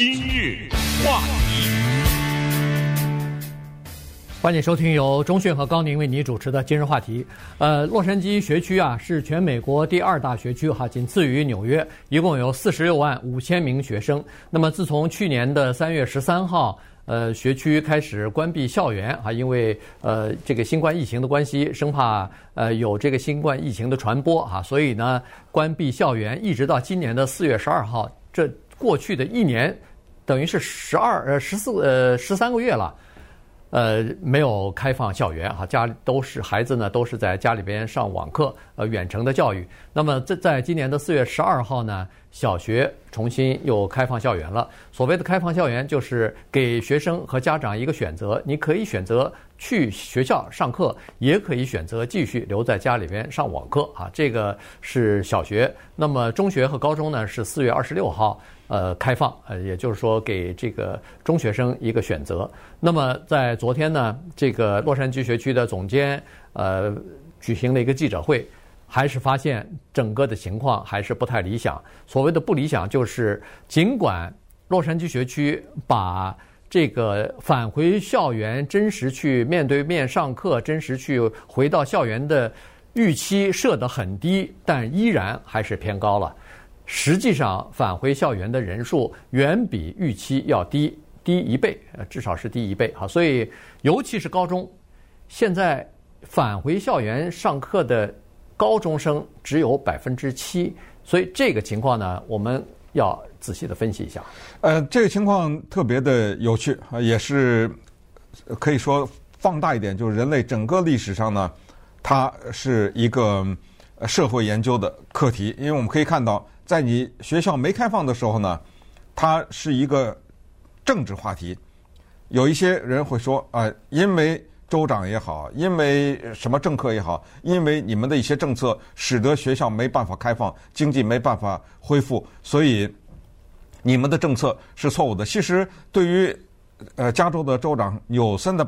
今日话题，欢迎收听由中讯和高宁为你主持的今日话题。呃，洛杉矶学区啊是全美国第二大学区哈，仅次于纽约，一共有四十六万五千名学生。那么自从去年的三月十三号，呃，学区开始关闭校园啊，因为呃这个新冠疫情的关系，生怕呃有这个新冠疫情的传播啊，所以呢关闭校园，一直到今年的四月十二号，这。过去的一年，等于是十二呃十四呃十三个月了，呃没有开放校园哈，家里都是孩子呢，都是在家里边上网课呃远程的教育。那么在在今年的四月十二号呢，小学重新又开放校园了。所谓的开放校园，就是给学生和家长一个选择，你可以选择去学校上课，也可以选择继续留在家里边上网课啊。这个是小学。那么中学和高中呢，是四月二十六号。呃，开放，呃，也就是说给这个中学生一个选择。那么在昨天呢，这个洛杉矶学区的总监呃举行了一个记者会，还是发现整个的情况还是不太理想。所谓的不理想，就是尽管洛杉矶学区把这个返回校园、真实去面对面上课、真实去回到校园的预期设得很低，但依然还是偏高了。实际上，返回校园的人数远比预期要低，低一倍，呃，至少是低一倍哈。所以，尤其是高中，现在返回校园上课的高中生只有百分之七。所以，这个情况呢，我们要仔细的分析一下。呃，这个情况特别的有趣啊，也是可以说放大一点，就是人类整个历史上呢，它是一个社会研究的课题，因为我们可以看到。在你学校没开放的时候呢，它是一个政治话题。有一些人会说啊，因为州长也好，因为什么政客也好，因为你们的一些政策使得学校没办法开放，经济没办法恢复，所以你们的政策是错误的。其实，对于呃加州的州长纽森的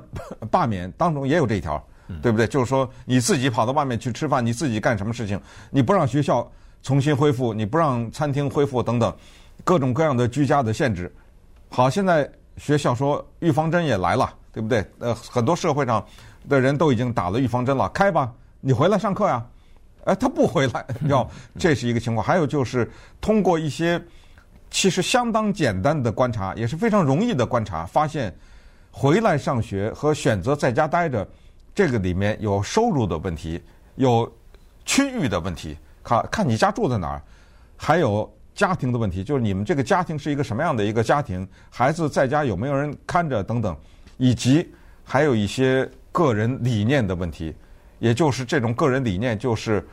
罢免当中也有这一条，对不对？就是说你自己跑到外面去吃饭，你自己干什么事情，你不让学校。重新恢复，你不让餐厅恢复等等，各种各样的居家的限制。好，现在学校说预防针也来了，对不对？呃，很多社会上的人都已经打了预防针了，开吧，你回来上课呀？哎，他不回来，要 这是一个情况。还有就是通过一些其实相当简单的观察，也是非常容易的观察，发现回来上学和选择在家待着，这个里面有收入的问题，有区域的问题。看看你家住在哪儿，还有家庭的问题，就是你们这个家庭是一个什么样的一个家庭，孩子在家有没有人看着等等，以及还有一些个人理念的问题，也就是这种个人理念，就是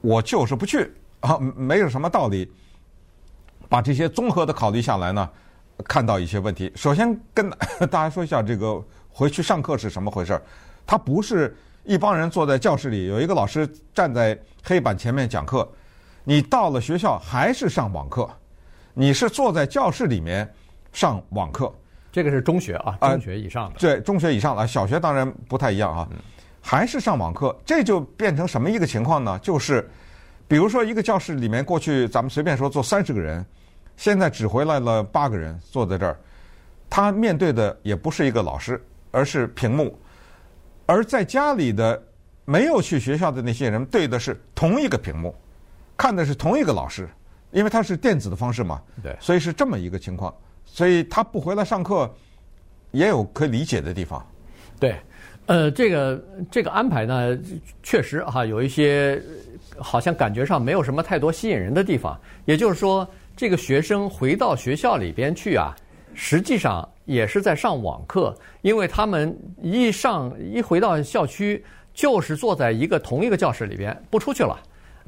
我就是不去啊，没有什么道理。把这些综合的考虑下来呢，看到一些问题。首先跟 大家说一下，这个回去上课是什么回事儿，它不是。一帮人坐在教室里，有一个老师站在黑板前面讲课。你到了学校还是上网课，你是坐在教室里面上网课。这个是中学啊，中学以上的。对，中学以上的，小学当然不太一样啊。还是上网课，这就变成什么一个情况呢？就是，比如说一个教室里面，过去咱们随便说坐三十个人，现在只回来了八个人坐在这儿，他面对的也不是一个老师，而是屏幕。而在家里的没有去学校的那些人，对的是同一个屏幕，看的是同一个老师，因为他是电子的方式嘛，对，所以是这么一个情况，所以他不回来上课，也有可以理解的地方。对，呃，这个这个安排呢，确实哈有一些好像感觉上没有什么太多吸引人的地方。也就是说，这个学生回到学校里边去啊。实际上也是在上网课，因为他们一上一回到校区，就是坐在一个同一个教室里边，不出去了，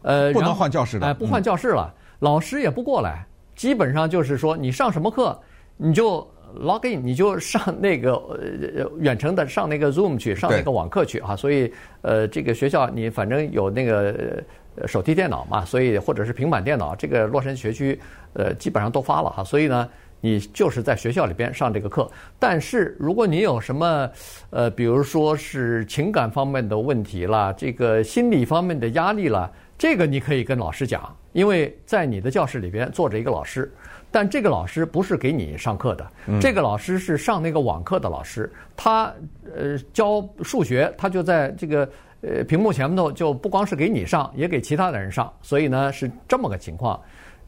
呃，不能换教室了，哎，不换教室了，老师也不过来，基本上就是说你上什么课，你就 log in，你就上那个呃远程的上那个 Zoom 去上那个网课去啊，所以呃这个学校你反正有那个手提电脑嘛，所以或者是平板电脑，这个洛杉矶学区呃基本上都发了哈，所以呢。你就是在学校里边上这个课，但是如果你有什么，呃，比如说是情感方面的问题啦，这个心理方面的压力啦，这个你可以跟老师讲，因为在你的教室里边坐着一个老师，但这个老师不是给你上课的，这个老师是上那个网课的老师，他呃教数学，他就在这个呃屏幕前面头，就不光是给你上，也给其他的人上，所以呢是这么个情况。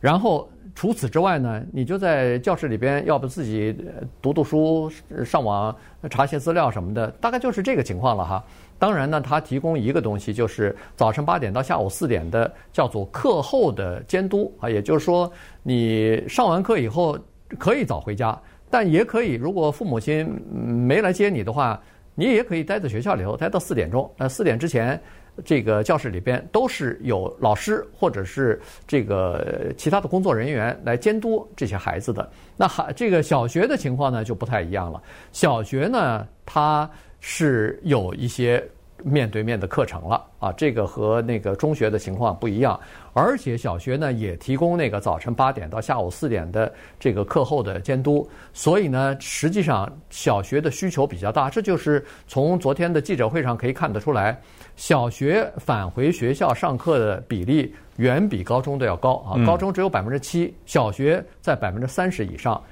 然后除此之外呢，你就在教室里边，要不自己读读书、上网查些资料什么的，大概就是这个情况了哈。当然呢，他提供一个东西，就是早晨八点到下午四点的叫做课后的监督啊，也就是说，你上完课以后可以早回家，但也可以，如果父母亲没来接你的话，你也可以待在学校里头，待到四点钟。那四点之前，这个教室里边都是有老师或者是这个其他的工作人员来监督这些孩子的。那还这个小学的情况呢，就不太一样了。小学呢，它是有一些面对面的课程了啊，这个和那个中学的情况不一样，而且小学呢也提供那个早晨八点到下午四点的这个课后的监督，所以呢，实际上小学的需求比较大，这就是从昨天的记者会上可以看得出来，小学返回学校上课的比例远比高中的要高啊，高中只有百分之七，小学在百分之三十以上，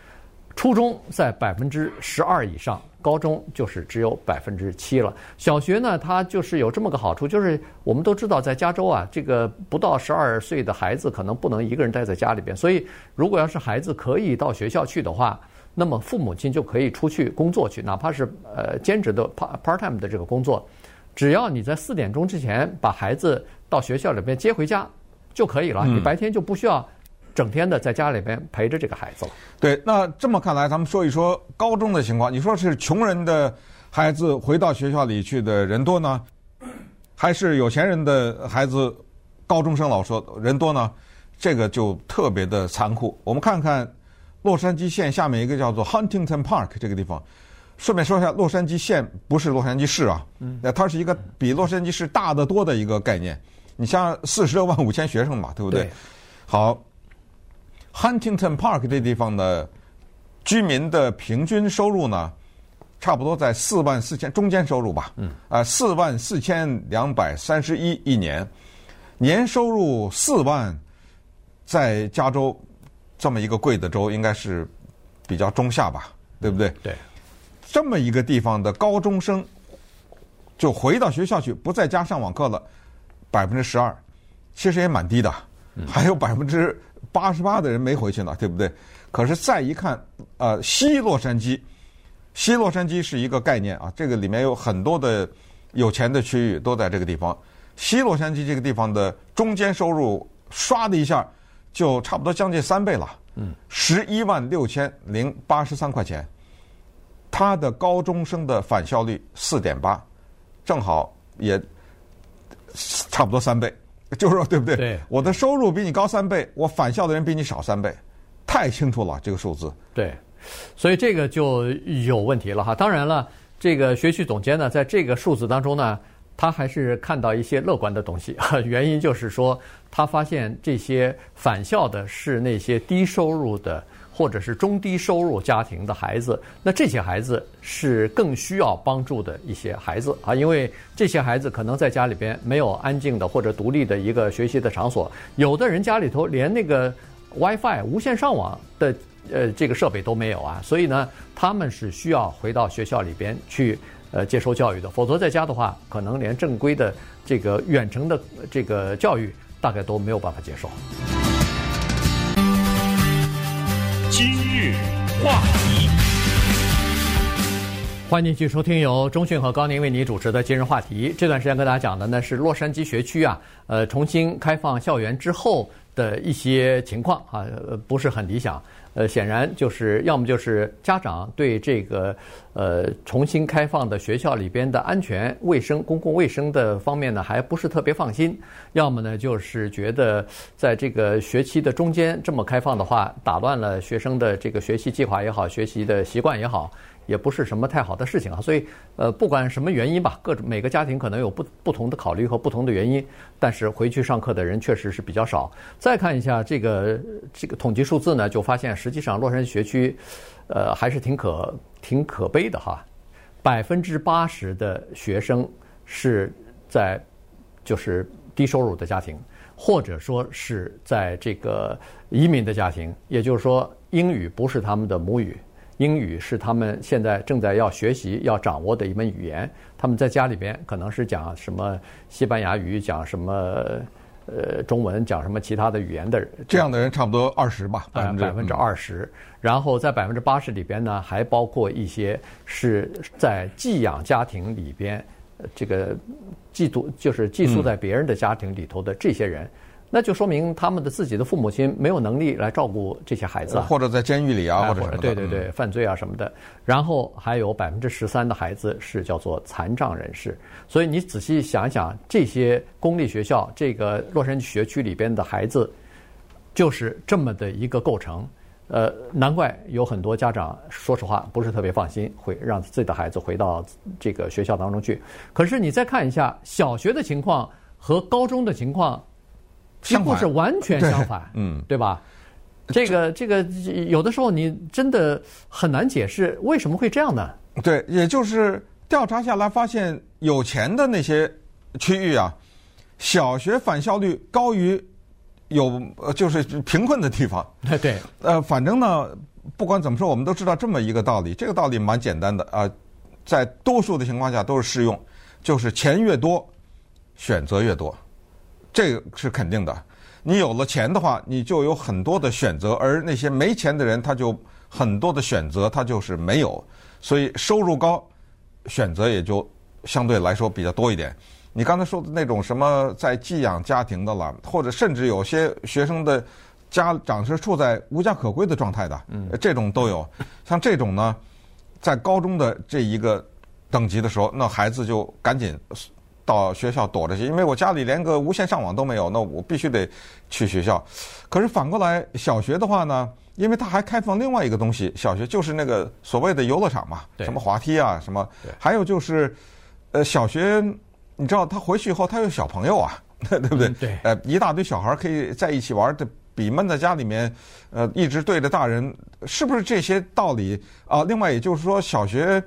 初中在百分之十二以上。高中就是只有百分之七了。小学呢，它就是有这么个好处，就是我们都知道，在加州啊，这个不到十二岁的孩子可能不能一个人待在家里边。所以，如果要是孩子可以到学校去的话，那么父母亲就可以出去工作去，哪怕是呃兼职的 part part time 的这个工作，只要你在四点钟之前把孩子到学校里边接回家就可以了。你白天就不需要。整天的在家里边陪着这个孩子了。对，那这么看来，咱们说一说高中的情况。你说是穷人的孩子回到学校里去的人多呢，还是有钱人的孩子高中生老说人多呢？这个就特别的残酷。我们看看洛杉矶县下面一个叫做 Huntington Park 这个地方。顺便说一下，洛杉矶县不是洛杉矶市啊，那它是一个比洛杉矶市大得多的一个概念。你像四十六万五千学生嘛，对不对？对。好。Huntington Park 这地方的居民的平均收入呢，差不多在四万四千中间收入吧，嗯，啊，四万四千两百三十一一年，年收入四万，在加州这么一个贵的州，应该是比较中下吧，对不对？对，这么一个地方的高中生就回到学校去，不在家上网课了，百分之十二，其实也蛮低的，还有百分之。八十八的人没回去呢，对不对？可是再一看，呃，西洛杉矶，西洛杉矶是一个概念啊，这个里面有很多的有钱的区域都在这个地方。西洛杉矶这个地方的中间收入唰的一下就差不多将近三倍了，嗯，十一万六千零八十三块钱。他的高中生的返校率四点八，正好也差不多三倍。就是说，对不对？对，我的收入比你高三倍，我返校的人比你少三倍，太清楚了这个数字。对，所以这个就有问题了哈。当然了，这个学区总监呢，在这个数字当中呢，他还是看到一些乐观的东西。原因就是说，他发现这些返校的是那些低收入的。或者是中低收入家庭的孩子，那这些孩子是更需要帮助的一些孩子啊，因为这些孩子可能在家里边没有安静的或者独立的一个学习的场所，有的人家里头连那个 WiFi 无线上网的呃这个设备都没有啊，所以呢，他们是需要回到学校里边去呃接受教育的，否则在家的话，可能连正规的这个远程的这个教育大概都没有办法接受。今日话题，欢迎继续收听由中讯和高宁为你主持的今日话题。这段时间跟大家讲的呢是洛杉矶学区啊，呃，重新开放校园之后的一些情况啊，不是很理想。呃，显然就是要么就是家长对这个呃重新开放的学校里边的安全卫生、公共卫生的方面呢，还不是特别放心；要么呢，就是觉得在这个学期的中间这么开放的话，打乱了学生的这个学习计划也好，学习的习惯也好。也不是什么太好的事情啊，所以呃，不管什么原因吧，各种每个家庭可能有不不同的考虑和不同的原因，但是回去上课的人确实是比较少。再看一下这个这个统计数字呢，就发现实际上洛杉矶学区，呃，还是挺可挺可悲的哈，百分之八十的学生是在就是低收入的家庭。或者说是在这个移民的家庭，也就是说英语不是他们的母语，英语是他们现在正在要学习、要掌握的一门语言。他们在家里边可能是讲什么西班牙语，讲什么呃中文，讲什么其他的语言的人。这样的人差不多二十吧，百分之百分之二十。然后在百分之八十里边呢，还包括一些是在寄养家庭里边。这个寄宿就是寄宿在别人的家庭里头的这些人，嗯、那就说明他们的自己的父母亲没有能力来照顾这些孩子，或者在监狱里啊，或者什么的，对对对，犯罪啊什么的。然后还有百分之十三的孩子是叫做残障人士。所以你仔细想一想，这些公立学校这个洛杉矶学区里边的孩子，就是这么的一个构成。呃，难怪有很多家长说实话不是特别放心，会让自己的孩子回到这个学校当中去。可是你再看一下小学的情况和高中的情况，几乎是完全相反，嗯，对吧？这个这个有的时候你真的很难解释为什么会这样呢？对，也就是调查下来发现，有钱的那些区域啊，小学返校率高于。有呃，就是贫困的地方。对，呃，反正呢，不管怎么说，我们都知道这么一个道理。这个道理蛮简单的啊，在多数的情况下都是适用，就是钱越多，选择越多，这个是肯定的。你有了钱的话，你就有很多的选择，而那些没钱的人，他就很多的选择，他就是没有。所以收入高，选择也就相对来说比较多一点。你刚才说的那种什么在寄养家庭的了，或者甚至有些学生的家长是处在无家可归的状态的，嗯，这种都有。像这种呢，在高中的这一个等级的时候，那孩子就赶紧到学校躲着去，因为我家里连个无线上网都没有，那我必须得去学校。可是反过来，小学的话呢，因为它还开放另外一个东西，小学就是那个所谓的游乐场嘛，什么滑梯啊，什么，还有就是，呃，小学。你知道他回去以后，他有小朋友啊，对不对？对。呃，一大堆小孩可以在一起玩，的比闷在家里面，呃，一直对着大人，是不是这些道理啊？另外，也就是说，小学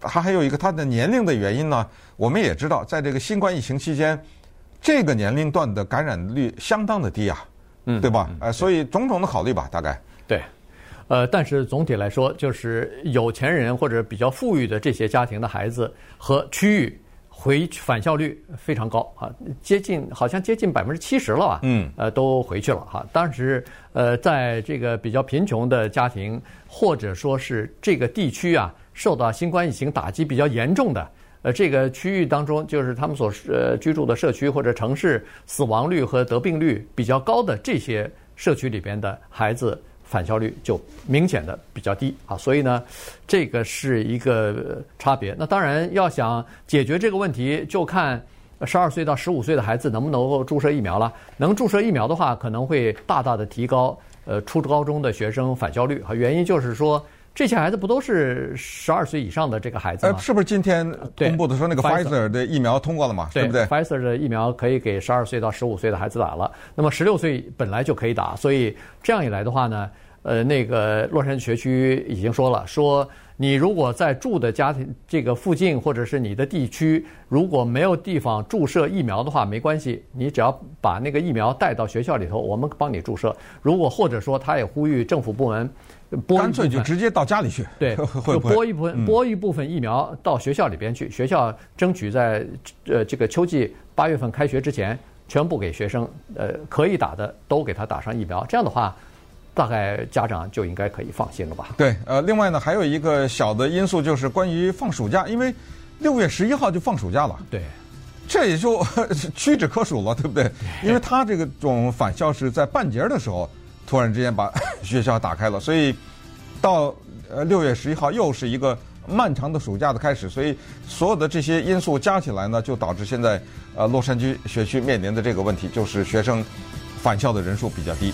它还有一个他的年龄的原因呢。我们也知道，在这个新冠疫情期间，这个年龄段的感染率相当的低啊，嗯，对吧？呃，所以种种的考虑吧，大概。对。呃，但是总体来说，就是有钱人或者比较富裕的这些家庭的孩子和区域。回返校率非常高啊，接近好像接近百分之七十了吧？嗯，呃，都回去了哈。当时呃，在这个比较贫穷的家庭，或者说是这个地区啊，受到新冠疫情打击比较严重的，呃，这个区域当中，就是他们所呃居住的社区或者城市，死亡率和得病率比较高的这些社区里边的孩子。返校率就明显的比较低啊，所以呢，这个是一个差别。那当然要想解决这个问题，就看十二岁到十五岁的孩子能不能够注射疫苗了。能注射疫苗的话，可能会大大的提高呃初高中的学生返校率。原因就是说。这些孩子不都是十二岁以上的这个孩子吗？呃，是不是今天公布的说那个 Pfizer 的疫苗通过了嘛？对，对不对？Pfizer 的疫苗可以给十二岁到十五岁的孩子打了。那么十六岁本来就可以打，所以这样一来的话呢，呃，那个洛杉矶学区已经说了，说你如果在住的家庭这个附近或者是你的地区如果没有地方注射疫苗的话，没关系，你只要把那个疫苗带到学校里头，我们帮你注射。如果或者说他也呼吁政府部门。干脆就直接到家里去，对，就拨一部分拨一部分疫苗到学校里边去。学校争取在呃这个秋季八月份开学之前，全部给学生呃可以打的都给他打上疫苗。这样的话，大概家长就应该可以放心了吧？对，呃，另外呢，还有一个小的因素就是关于放暑假，因为六月十一号就放暑假了。对，这也就屈指可数了，对不对？因为他这个种返校是在半截的时候。突然之间把 学校打开了，所以到呃六月十一号又是一个漫长的暑假的开始，所以所有的这些因素加起来呢，就导致现在呃洛杉矶学区面临的这个问题，就是学生返校的人数比较低。